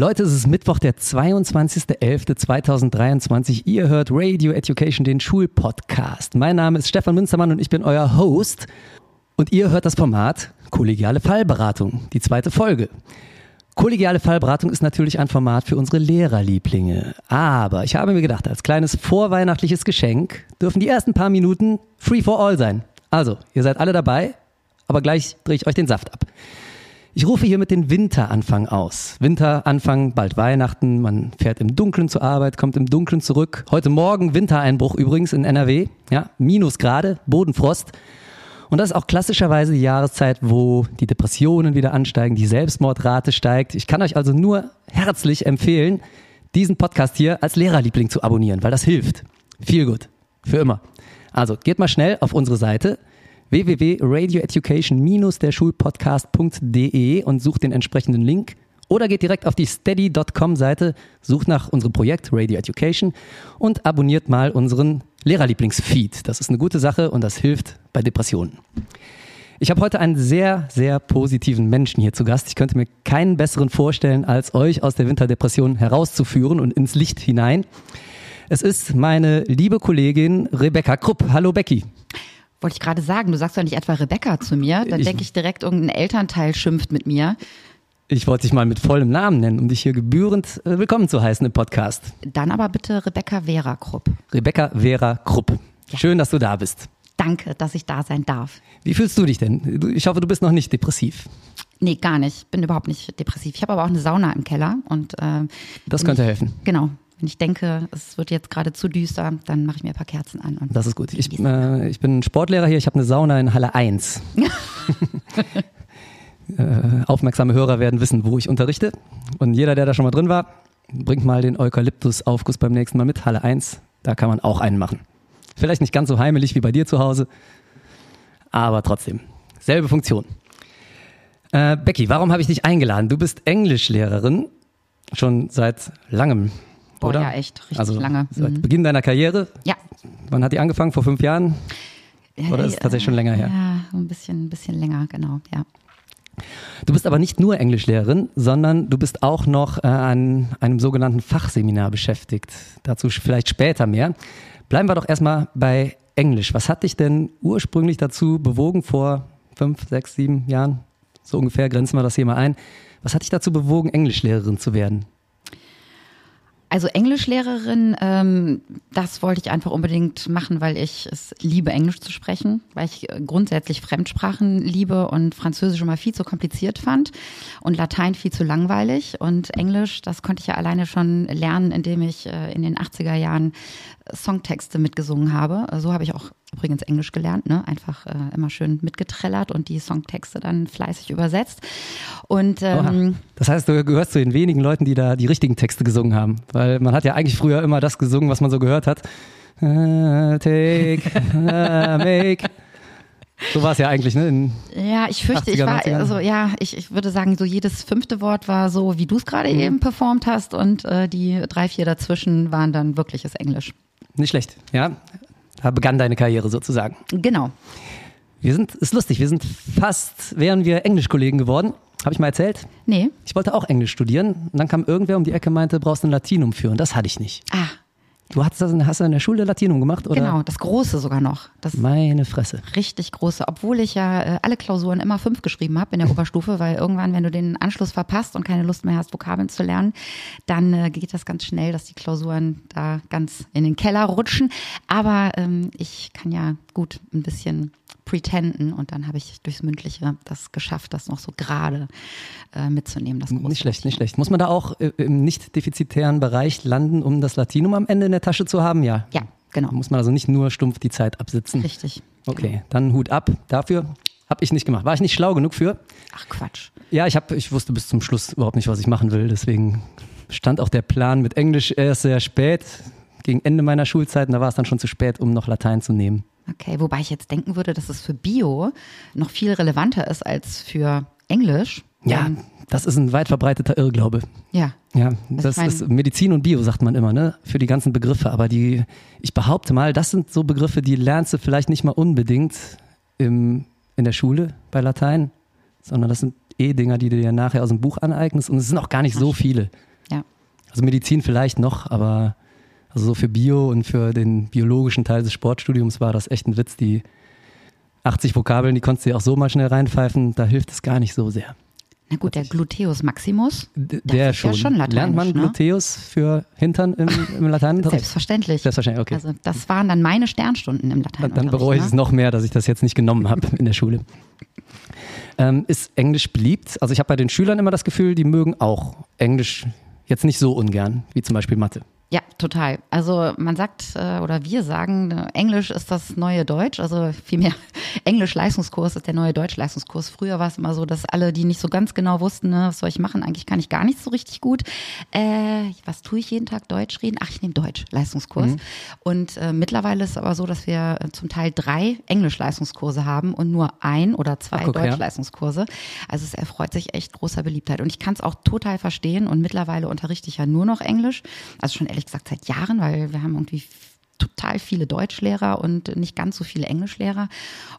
Leute, es ist Mittwoch, der 22.11.2023. Ihr hört Radio Education, den Schulpodcast. Mein Name ist Stefan Münstermann und ich bin euer Host. Und ihr hört das Format Kollegiale Fallberatung, die zweite Folge. Kollegiale Fallberatung ist natürlich ein Format für unsere Lehrerlieblinge. Aber ich habe mir gedacht, als kleines vorweihnachtliches Geschenk dürfen die ersten paar Minuten free for all sein. Also, ihr seid alle dabei, aber gleich drehe ich euch den Saft ab. Ich rufe hier mit den Winteranfang aus. Winteranfang, bald Weihnachten, man fährt im Dunkeln zur Arbeit, kommt im Dunkeln zurück. Heute Morgen Wintereinbruch übrigens in NRW, ja, Minusgrade, Bodenfrost. Und das ist auch klassischerweise die Jahreszeit, wo die Depressionen wieder ansteigen, die Selbstmordrate steigt. Ich kann euch also nur herzlich empfehlen, diesen Podcast hier als Lehrerliebling zu abonnieren, weil das hilft. Viel gut. Für immer. Also geht mal schnell auf unsere Seite www.radioeducation-derschulpodcast.de und sucht den entsprechenden Link oder geht direkt auf die steady.com Seite, sucht nach unserem Projekt Radio Education und abonniert mal unseren Lehrerlieblingsfeed. Das ist eine gute Sache und das hilft bei Depressionen. Ich habe heute einen sehr, sehr positiven Menschen hier zu Gast. Ich könnte mir keinen besseren vorstellen, als euch aus der Winterdepression herauszuführen und ins Licht hinein. Es ist meine liebe Kollegin Rebecca Krupp. Hallo Becky. Wollte ich gerade sagen, du sagst doch nicht etwa Rebecca zu mir, dann denke ich direkt, irgendein Elternteil schimpft mit mir. Ich wollte dich mal mit vollem Namen nennen, um dich hier gebührend äh, willkommen zu heißen im Podcast. Dann aber bitte Rebecca Vera Krupp. Rebecca Vera Krupp. Ja. Schön, dass du da bist. Danke, dass ich da sein darf. Wie fühlst du dich denn? Ich hoffe, du bist noch nicht depressiv. Nee, gar nicht. Bin überhaupt nicht depressiv. Ich habe aber auch eine Sauna im Keller und äh, das könnte ich, helfen. Genau. Wenn ich denke, es wird jetzt gerade zu düster, dann mache ich mir ein paar Kerzen an. das ist gut. Ich, äh, ich bin Sportlehrer hier, ich habe eine Sauna in Halle 1. äh, aufmerksame Hörer werden wissen, wo ich unterrichte. Und jeder, der da schon mal drin war, bringt mal den Eukalyptus-Aufguss beim nächsten Mal mit. Halle 1, da kann man auch einen machen. Vielleicht nicht ganz so heimelig wie bei dir zu Hause, aber trotzdem. Selbe Funktion. Äh, Becky, warum habe ich dich eingeladen? Du bist Englischlehrerin schon seit langem. Boah, oder? ja, echt, richtig also lange. Seit mhm. Beginn deiner Karriere? Ja. Wann hat die angefangen? Vor fünf Jahren? Oder ist es tatsächlich schon länger her? Ja, ein bisschen, ein bisschen länger, genau, ja. Du bist aber nicht nur Englischlehrerin, sondern du bist auch noch äh, an einem sogenannten Fachseminar beschäftigt. Dazu vielleicht später mehr. Bleiben wir doch erstmal bei Englisch. Was hat dich denn ursprünglich dazu bewogen, vor fünf, sechs, sieben Jahren, so ungefähr grenzen wir das hier mal ein, was hat dich dazu bewogen, Englischlehrerin zu werden? Also Englischlehrerin, ähm, das wollte ich einfach unbedingt machen, weil ich es liebe, Englisch zu sprechen, weil ich grundsätzlich Fremdsprachen liebe und Französisch immer viel zu kompliziert fand und Latein viel zu langweilig. Und Englisch, das konnte ich ja alleine schon lernen, indem ich äh, in den 80er Jahren Songtexte mitgesungen habe. So habe ich auch übrigens Englisch gelernt, ne? einfach äh, immer schön mitgetrellert und die Songtexte dann fleißig übersetzt. Und ähm, das heißt, du gehörst zu den wenigen Leuten, die da die richtigen Texte gesungen haben, weil man hat ja eigentlich früher immer das gesungen, was man so gehört hat. Uh, take, uh, make. So war es ja eigentlich, ne? In ja, ich fürchte, ich war, also ja, ich, ich würde sagen, so jedes fünfte Wort war so, wie du es gerade mhm. eben performt hast und äh, die drei, vier dazwischen waren dann wirkliches Englisch. Nicht schlecht, ja. Da begann deine Karriere sozusagen. Genau. Wir sind, ist lustig, wir sind fast, wären wir Englischkollegen geworden. Habe ich mal erzählt? Nee. Ich wollte auch Englisch studieren. Und dann kam irgendwer um die Ecke und meinte, brauchst du ein Latinum für. Und das hatte ich nicht. Ah. Du hast, das, hast du in der Schule Latinum gemacht, oder? Genau, das große sogar noch. Das Meine Fresse. Richtig große. Obwohl ich ja äh, alle Klausuren immer fünf geschrieben habe in der Oberstufe, weil irgendwann, wenn du den Anschluss verpasst und keine Lust mehr hast, Vokabeln zu lernen, dann äh, geht das ganz schnell, dass die Klausuren da ganz in den Keller rutschen. Aber ähm, ich kann ja gut ein bisschen pretenden und dann habe ich durchs Mündliche das geschafft, das noch so gerade äh, mitzunehmen. Das nicht schlecht, nicht schlecht. Muss man da auch äh, im nicht defizitären Bereich landen, um das Latinum am Ende in der Tasche zu haben? Ja. Ja, genau. Muss man also nicht nur stumpf die Zeit absitzen. Richtig. Okay, genau. dann Hut ab dafür. Habe ich nicht gemacht. War ich nicht schlau genug für? Ach Quatsch. Ja, ich, hab, ich wusste bis zum Schluss überhaupt nicht, was ich machen will. Deswegen stand auch der Plan mit Englisch erst sehr spät, gegen Ende meiner Schulzeit. Und da war es dann schon zu spät, um noch Latein zu nehmen. Okay, wobei ich jetzt denken würde, dass es für Bio noch viel relevanter ist als für Englisch, Ja, Ähm, das ist ein weit verbreiteter Irrglaube. ja. Ja, Also das ist Medizin und Bio, sagt man immer, ne? Für die ganzen Begriffe. Aber die, ich behaupte mal, das sind so Begriffe, die lernst du vielleicht nicht mal unbedingt im, in der Schule bei Latein, sondern das sind eh Dinger, die du dir nachher aus dem Buch aneignest. Und es sind auch gar nicht so viele. Ja. Also Medizin vielleicht noch, aber also so für Bio und für den biologischen Teil des Sportstudiums war das echt ein Witz. Die 80 Vokabeln, die konntest du ja auch so mal schnell reinpfeifen, da hilft es gar nicht so sehr. Na gut, der Gluteus Maximus. D Das der ist ja schon. schon lateinisch, Lernt man ne? Gluteus für Hintern im, im Lateinunterricht? Selbstverständlich. Selbstverständlich, okay. Also das waren dann meine Sternstunden im Latein. dann bereue ich es noch mehr, dass ich das jetzt nicht genommen habe in der Schule. Ähm, ist Englisch beliebt? Also ich habe bei den Schülern immer das Gefühl, die mögen auch Englisch jetzt nicht so ungern, wie zum Beispiel Mathe. Ja, total. Also man sagt äh, oder wir sagen, äh, Englisch ist das neue Deutsch. Also vielmehr Englisch-Leistungskurs ist der neue Deutsch-Leistungskurs. Früher war es immer so, dass alle, die nicht so ganz genau wussten, ne, was soll ich machen, eigentlich kann ich gar nicht so richtig gut. Äh, was tue ich jeden Tag? Deutsch reden? Ach, ich nehme Deutsch-Leistungskurs. Und äh, mittlerweile ist es aber so, dass wir äh, zum Teil drei Englisch-Leistungskurse haben und nur ein oder zwei. Deutsch-Leistungskurse. Also es erfreut sich echt großer Beliebtheit. Und ich kann es auch total verstehen. Und mittlerweile unterrichte ich ja nur noch Englisch. Also schon ehrlich gesagt seit Jahren, weil wir haben irgendwie total viele Deutschlehrer und nicht ganz so viele Englischlehrer.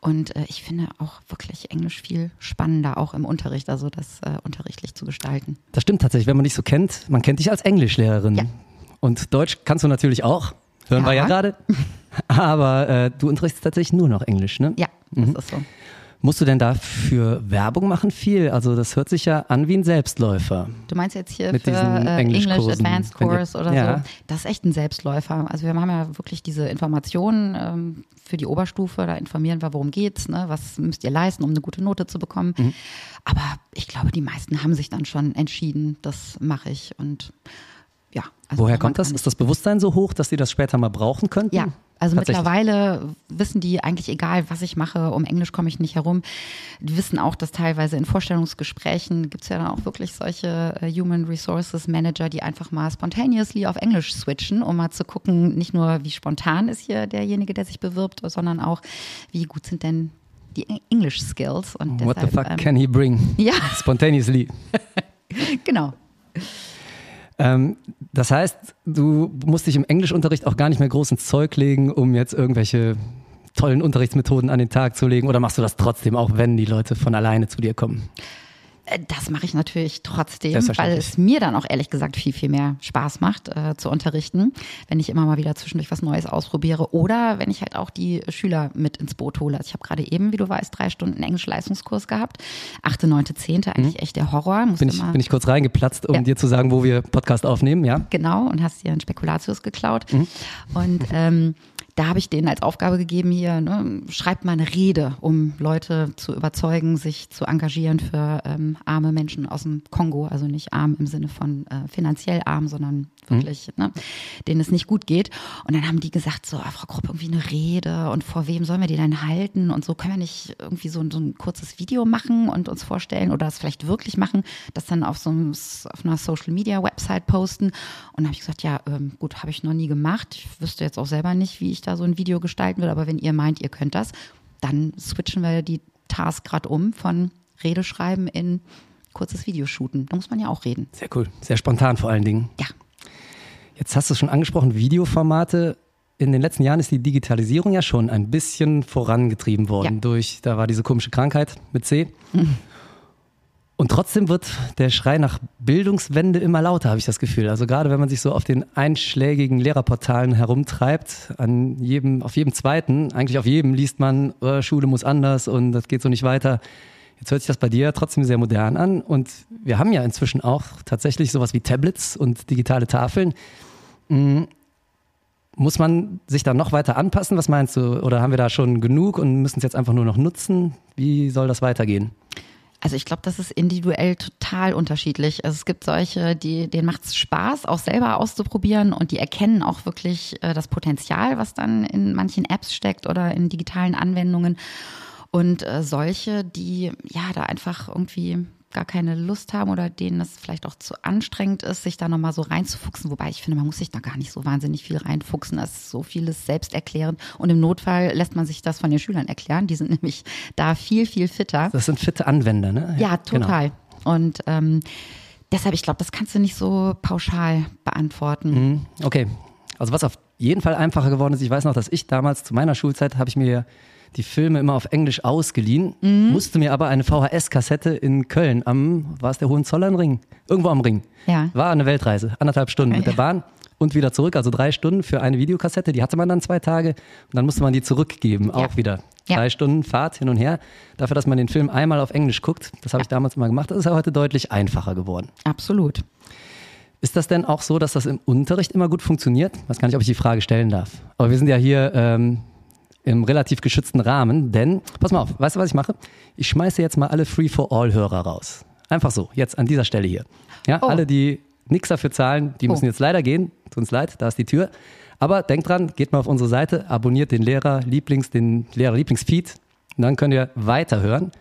Und äh, ich finde auch wirklich Englisch viel spannender, auch im Unterricht, also das äh, unterrichtlich zu gestalten. Das stimmt tatsächlich, wenn man dich so kennt. Man kennt dich als Englischlehrerin. Ja. Und Deutsch kannst du natürlich auch. Hören wir ja Ja. gerade. Aber äh, du unterrichtest tatsächlich nur noch Englisch, ne? Ja, das ist so. Musst du denn dafür Werbung machen viel? Also das hört sich ja an wie ein Selbstläufer. Du meinst jetzt hier Mit für äh, English Advanced Course oder Ja. so. Das ist echt ein Selbstläufer. Also wir haben ja wirklich diese Informationen ähm, für die Oberstufe. Da informieren wir, worum geht's, ne? was müsst ihr leisten, um eine gute Note zu bekommen. Mhm. Aber ich glaube, die meisten haben sich dann schon entschieden, das mache ich. Und ja. also Woher kommt das? Ist das Bewusstsein so hoch, dass die das später mal brauchen könnten? ja, also mittlerweile wissen die eigentlich egal, was ich mache, um Englisch komme ich nicht herum. Die wissen auch, dass teilweise in Vorstellungsgesprächen gibt es ja dann auch wirklich solche äh, Human Resources Manager, die einfach mal spontaneously auf Englisch switchen, um mal zu gucken, nicht nur wie spontan ist hier derjenige, der sich bewirbt, sondern auch, wie gut sind denn die English Skills. Und What the deshalb, fuck ähm, can he bring? Ja, Spontaneously. genau. Ähm, das heißt, du musst dich im Englischunterricht auch gar nicht mehr groß ins Zeug legen, um jetzt irgendwelche tollen Unterrichtsmethoden an den Tag zu legen? Oder machst du das trotzdem, auch wenn die Leute von alleine zu dir kommen? Äh, Das mache ich natürlich trotzdem, weil es mir dann auch ehrlich gesagt viel, viel mehr Spaß macht äh, zu unterrichten, wenn ich immer mal wieder zwischendurch was Neues ausprobiere oder wenn ich halt auch die Schüler mit ins Boot hole. Also ich habe gerade eben, wie du weißt, drei Stunden Englisch-Leistungskurs gehabt. Achte, neunte, zehnte, eigentlich echt der Horror. Musste Bin ich, bin ich kurz reingeplatzt, um Ja. dir zu sagen, wo wir Podcast aufnehmen, ja? Genau, und hast dir einen Spekulatius geklaut. Mhm. Und ähm, da habe ich denen als Aufgabe gegeben, hier, ne, schreibt mal eine Rede, um Leute zu überzeugen, sich zu engagieren für ähm, arme Menschen aus dem Kongo. Also nicht arm im Sinne von äh, finanziell arm, sondern wirklich, ne, denen es nicht gut geht. Und dann haben die gesagt, so, ah, Frau Krupp, irgendwie eine Rede und vor wem sollen wir die denn halten? Und so können wir nicht irgendwie so, ein- so ein kurzes Video machen und uns vorstellen oder das vielleicht wirklich machen, das dann auf so einem, auf einer Social Media Website posten. Und dann habe ich gesagt, ja, ähm, gut, habe ich noch nie gemacht. Ich wüsste jetzt auch selber nicht, wie ich da so ein Video gestalten will, aber wenn ihr meint, ihr könnt das, dann switchen wir die Task gerade um von Rede schreiben in kurzes Video shooten. Da muss man ja auch reden. Sehr cool. Sehr spontan vor allen Dingen. Ja. Jetzt hast du es schon angesprochen, Videoformate. In den letzten Jahren ist die Digitalisierung ja schon ein bisschen vorangetrieben worden Ja. durch, da war diese komische Krankheit mit C. Und trotzdem wird der Schrei nach Bildungswende immer lauter, habe ich das Gefühl. Also gerade wenn man sich so auf den einschlägigen Lehrerportalen herumtreibt, an jedem, auf jedem zweiten, eigentlich auf jedem liest man, äh, Schule muss anders und das geht so nicht weiter. Jetzt hört sich das bei dir trotzdem sehr modern an und wir haben ja inzwischen auch tatsächlich sowas wie Tablets und digitale Tafeln. Mm, Muss man sich da noch weiter anpassen? Was meinst du? Oder haben wir da schon genug und müssen es jetzt einfach nur noch nutzen? Wie soll das weitergehen? Also ich glaube, das ist individuell total unterschiedlich. Also es gibt solche, die, denen macht es Spaß, auch selber auszuprobieren und die erkennen auch wirklich äh, das Potenzial, was dann in manchen Apps steckt oder in digitalen Anwendungen. Und äh, solche, die ja da einfach irgendwie gar keine Lust haben oder denen es vielleicht auch zu anstrengend ist, sich da nochmal so reinzufuchsen. Wobei ich finde, man muss sich da gar nicht so wahnsinnig viel reinfuchsen. Das ist so vieles selbsterklärend. Und im Notfall lässt man sich das von den Schülern erklären. Die sind nämlich da viel, viel fitter. Das sind fitte Anwender, ne? Ja, genau. total. Und ähm, deshalb, ich glaube, das kannst du nicht so pauschal beantworten. Mhm. Okay. Also was auf jeden Fall einfacher geworden ist, ich weiß noch, dass ich damals zu meiner Schulzeit habe ich mir die Filme immer auf Englisch ausgeliehen, Mhm. musste mir aber eine VHS-Kassette in Köln am, war es der Hohenzollernring? Irgendwo am Ring. Ja. War eine Weltreise, anderthalb Stunden mit Ja. der Bahn und wieder zurück, also drei Stunden für eine Videokassette. Die hatte man dann zwei Tage und dann musste man die zurückgeben, auch wieder. Drei Stunden Fahrt hin und her, dafür, dass man den Film einmal auf Englisch guckt. Das habe ich damals mal gemacht. Das ist ja heute deutlich einfacher geworden. Absolut. Ist das denn auch so, dass das im Unterricht immer gut funktioniert? Ich weiß gar nicht, ob ich die Frage stellen darf. Aber wir sind ja hier ähm, im relativ geschützten Rahmen, denn, pass mal auf, weißt du, was ich mache? Ich schmeiße jetzt mal alle Free-for-All-Hörer raus. Einfach so, jetzt an dieser Stelle hier. Ja, Oh. alle, die nichts dafür zahlen, die müssen Oh. jetzt leider gehen. Tut uns leid, da ist die Tür. Aber denkt dran, geht mal auf unsere Seite, abonniert den Lehrer-Lieblings, den Lehrer-Lieblings-Feed und dann könnt ihr weiterhören.